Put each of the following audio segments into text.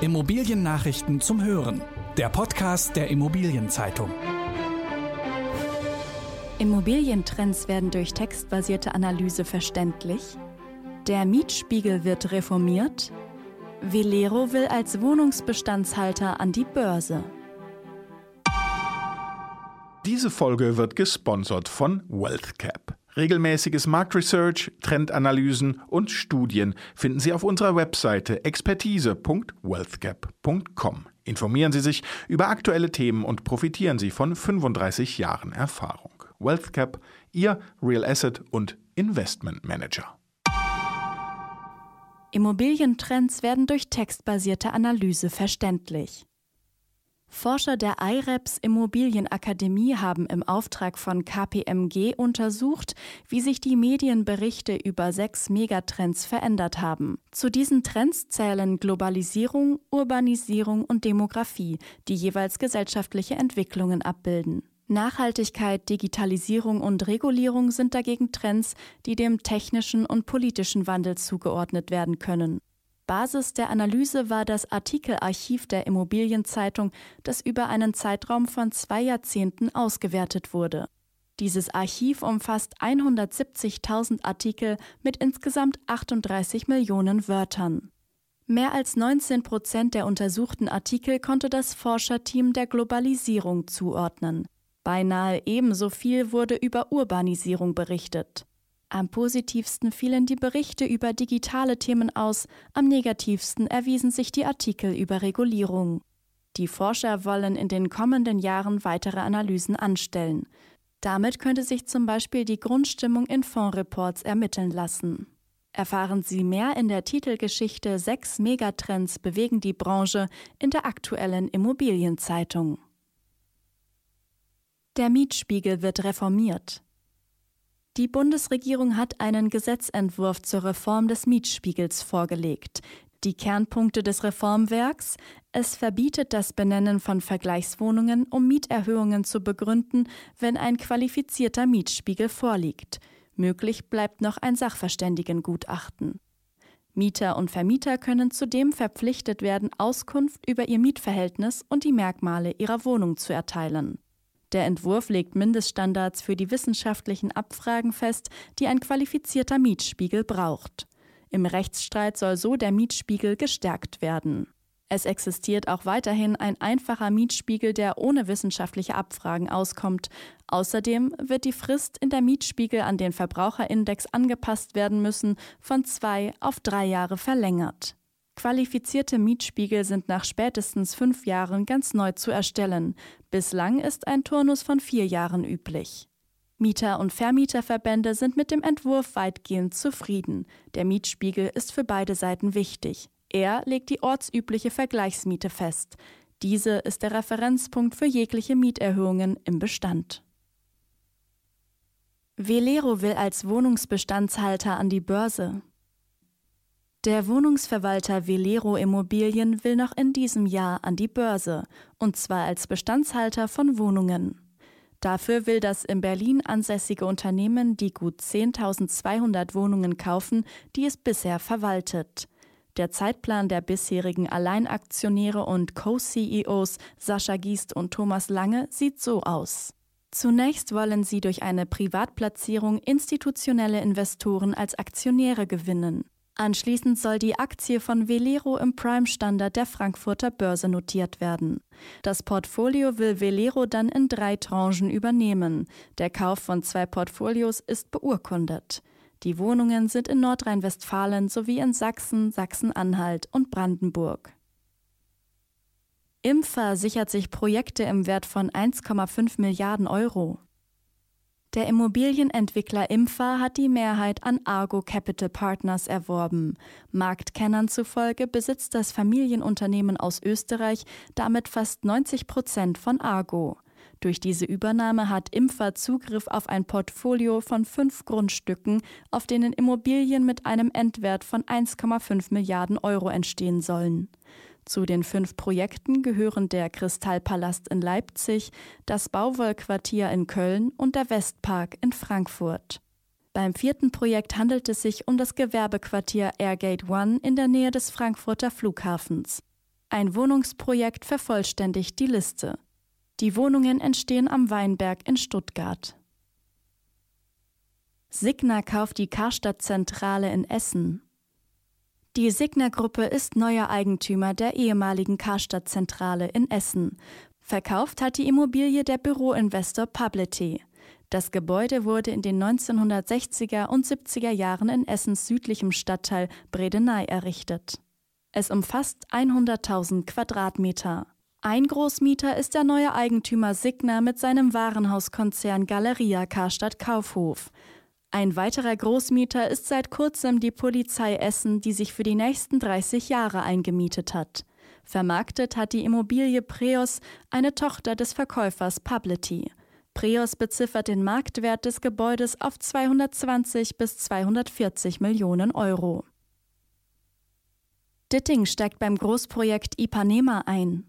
Immobiliennachrichten zum Hören. Der Podcast der Immobilienzeitung. Immobilientrends werden durch textbasierte Analyse verständlich. Der Mietspiegel wird reformiert. Velero will als Wohnungsbestandshalter an die Börse. Diese Folge wird gesponsert von WealthCap. Regelmäßiges Marktresearch, Trendanalysen und Studien finden Sie auf unserer Webseite expertise.wealthgap.com. Informieren Sie sich über aktuelle Themen und profitieren Sie von 35 Jahren Erfahrung. WealthCap, Ihr Real Asset und Investment Manager. Immobilientrends werden durch textbasierte Analyse verständlich. Forscher der IREPS Immobilienakademie haben im Auftrag von KPMG untersucht, wie sich die Medienberichte über sechs Megatrends verändert haben. Zu diesen Trends zählen Globalisierung, Urbanisierung und Demografie, die jeweils gesellschaftliche Entwicklungen abbilden. Nachhaltigkeit, Digitalisierung und Regulierung sind dagegen Trends, die dem technischen und politischen Wandel zugeordnet werden können. Basis der Analyse war das Artikelarchiv der Immobilienzeitung, das über einen Zeitraum von zwei Jahrzehnten ausgewertet wurde. Dieses Archiv umfasst 170.000 Artikel mit insgesamt 38 Millionen Wörtern. Mehr als 19 Prozent der untersuchten Artikel konnte das Forscherteam der Globalisierung zuordnen. Beinahe ebenso viel wurde über Urbanisierung berichtet. Am positivsten fielen die Berichte über digitale Themen aus, am negativsten erwiesen sich die Artikel über Regulierung. Die Forscher wollen in den kommenden Jahren weitere Analysen anstellen. Damit könnte sich zum Beispiel die Grundstimmung in Fondsreports ermitteln lassen. Erfahren Sie mehr in der Titelgeschichte Sechs Megatrends bewegen die Branche in der aktuellen Immobilienzeitung. Der Mietspiegel wird reformiert. Die Bundesregierung hat einen Gesetzentwurf zur Reform des Mietspiegels vorgelegt. Die Kernpunkte des Reformwerks es verbietet das Benennen von Vergleichswohnungen, um Mieterhöhungen zu begründen, wenn ein qualifizierter Mietspiegel vorliegt. Möglich bleibt noch ein Sachverständigengutachten. Mieter und Vermieter können zudem verpflichtet werden, Auskunft über ihr Mietverhältnis und die Merkmale ihrer Wohnung zu erteilen. Der Entwurf legt Mindeststandards für die wissenschaftlichen Abfragen fest, die ein qualifizierter Mietspiegel braucht. Im Rechtsstreit soll so der Mietspiegel gestärkt werden. Es existiert auch weiterhin ein einfacher Mietspiegel, der ohne wissenschaftliche Abfragen auskommt. Außerdem wird die Frist, in der Mietspiegel an den Verbraucherindex angepasst werden müssen, von zwei auf drei Jahre verlängert. Qualifizierte Mietspiegel sind nach spätestens fünf Jahren ganz neu zu erstellen. Bislang ist ein Turnus von vier Jahren üblich. Mieter- und Vermieterverbände sind mit dem Entwurf weitgehend zufrieden. Der Mietspiegel ist für beide Seiten wichtig. Er legt die ortsübliche Vergleichsmiete fest. Diese ist der Referenzpunkt für jegliche Mieterhöhungen im Bestand. Velero will als Wohnungsbestandshalter an die Börse. Der Wohnungsverwalter Velero Immobilien will noch in diesem Jahr an die Börse, und zwar als Bestandshalter von Wohnungen. Dafür will das in Berlin ansässige Unternehmen die gut 10.200 Wohnungen kaufen, die es bisher verwaltet. Der Zeitplan der bisherigen Alleinaktionäre und Co-CEOs Sascha Giest und Thomas Lange sieht so aus. Zunächst wollen sie durch eine Privatplatzierung institutionelle Investoren als Aktionäre gewinnen. Anschließend soll die Aktie von Velero im Prime-Standard der Frankfurter Börse notiert werden. Das Portfolio will Velero dann in drei Tranchen übernehmen. Der Kauf von zwei Portfolios ist beurkundet. Die Wohnungen sind in Nordrhein-Westfalen sowie in Sachsen, Sachsen-Anhalt und Brandenburg. Impfer sichert sich Projekte im Wert von 1,5 Milliarden Euro. Der Immobilienentwickler Imfa hat die Mehrheit an Argo Capital Partners erworben. Marktkennern zufolge besitzt das Familienunternehmen aus Österreich damit fast 90 Prozent von Argo. Durch diese Übernahme hat Imfa Zugriff auf ein Portfolio von fünf Grundstücken, auf denen Immobilien mit einem Endwert von 1,5 Milliarden Euro entstehen sollen. Zu den fünf Projekten gehören der Kristallpalast in Leipzig, das Bauwollquartier in Köln und der Westpark in Frankfurt. Beim vierten Projekt handelt es sich um das Gewerbequartier Airgate One in der Nähe des Frankfurter Flughafens. Ein Wohnungsprojekt vervollständigt die Liste. Die Wohnungen entstehen am Weinberg in Stuttgart. Signa kauft die Karstadt-Zentrale in Essen. Die Signa-Gruppe ist neuer Eigentümer der ehemaligen Karstadt-Zentrale in Essen. Verkauft hat die Immobilie der Büroinvestor Publity. Das Gebäude wurde in den 1960er und 70er Jahren in Essens südlichem Stadtteil Bredeney errichtet. Es umfasst 100.000 Quadratmeter. Ein Großmieter ist der neue Eigentümer Signa mit seinem Warenhauskonzern Galeria Karstadt Kaufhof. Ein weiterer Großmieter ist seit kurzem die Polizei Essen, die sich für die nächsten 30 Jahre eingemietet hat. Vermarktet hat die Immobilie Preos, eine Tochter des Verkäufers Publity. Preos beziffert den Marktwert des Gebäudes auf 220 bis 240 Millionen Euro. Ditting steigt beim Großprojekt Ipanema ein.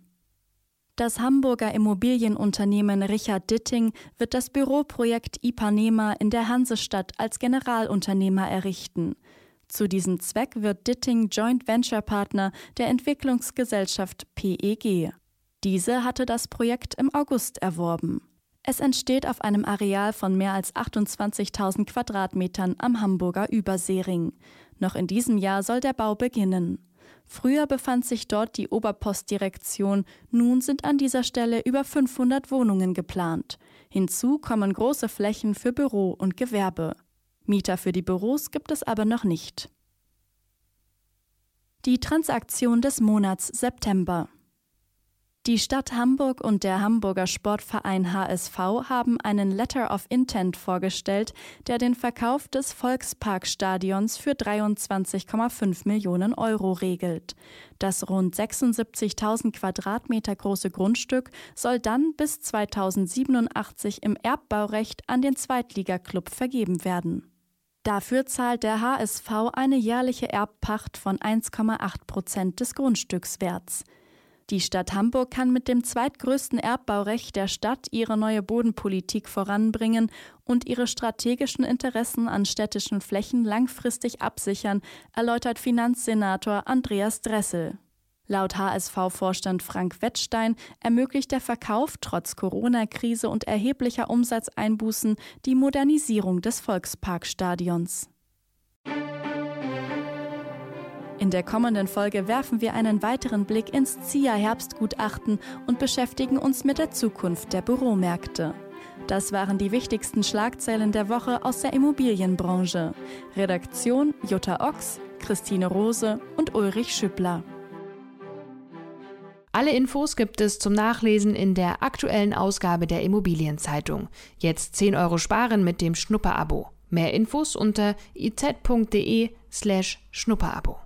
Das Hamburger Immobilienunternehmen Richard Ditting wird das Büroprojekt Ipanema in der Hansestadt als Generalunternehmer errichten. Zu diesem Zweck wird Ditting Joint Venture Partner der Entwicklungsgesellschaft PEG. Diese hatte das Projekt im August erworben. Es entsteht auf einem Areal von mehr als 28.000 Quadratmetern am Hamburger Überseering. Noch in diesem Jahr soll der Bau beginnen. Früher befand sich dort die Oberpostdirektion, nun sind an dieser Stelle über 500 Wohnungen geplant. Hinzu kommen große Flächen für Büro und Gewerbe. Mieter für die Büros gibt es aber noch nicht. Die Transaktion des Monats September. Die Stadt Hamburg und der Hamburger Sportverein HSV haben einen Letter of Intent vorgestellt, der den Verkauf des Volksparkstadions für 23,5 Millionen Euro regelt. Das rund 76.000 Quadratmeter große Grundstück soll dann bis 2087 im Erbbaurecht an den Zweitligaklub vergeben werden. Dafür zahlt der HSV eine jährliche Erbpacht von 1,8 Prozent des Grundstückswerts. Die Stadt Hamburg kann mit dem zweitgrößten Erbbaurecht der Stadt ihre neue Bodenpolitik voranbringen und ihre strategischen Interessen an städtischen Flächen langfristig absichern, erläutert Finanzsenator Andreas Dressel. Laut HSV-Vorstand Frank Wettstein ermöglicht der Verkauf trotz Corona-Krise und erheblicher Umsatzeinbußen die Modernisierung des Volksparkstadions. In der kommenden Folge werfen wir einen weiteren Blick ins ZIA Herbstgutachten und beschäftigen uns mit der Zukunft der Büromärkte. Das waren die wichtigsten Schlagzeilen der Woche aus der Immobilienbranche. Redaktion Jutta Ochs, Christine Rose und Ulrich Schüppler. Alle Infos gibt es zum Nachlesen in der aktuellen Ausgabe der Immobilienzeitung. Jetzt 10 Euro sparen mit dem Schnupperabo. Mehr Infos unter iz.de slash Schnupperabo.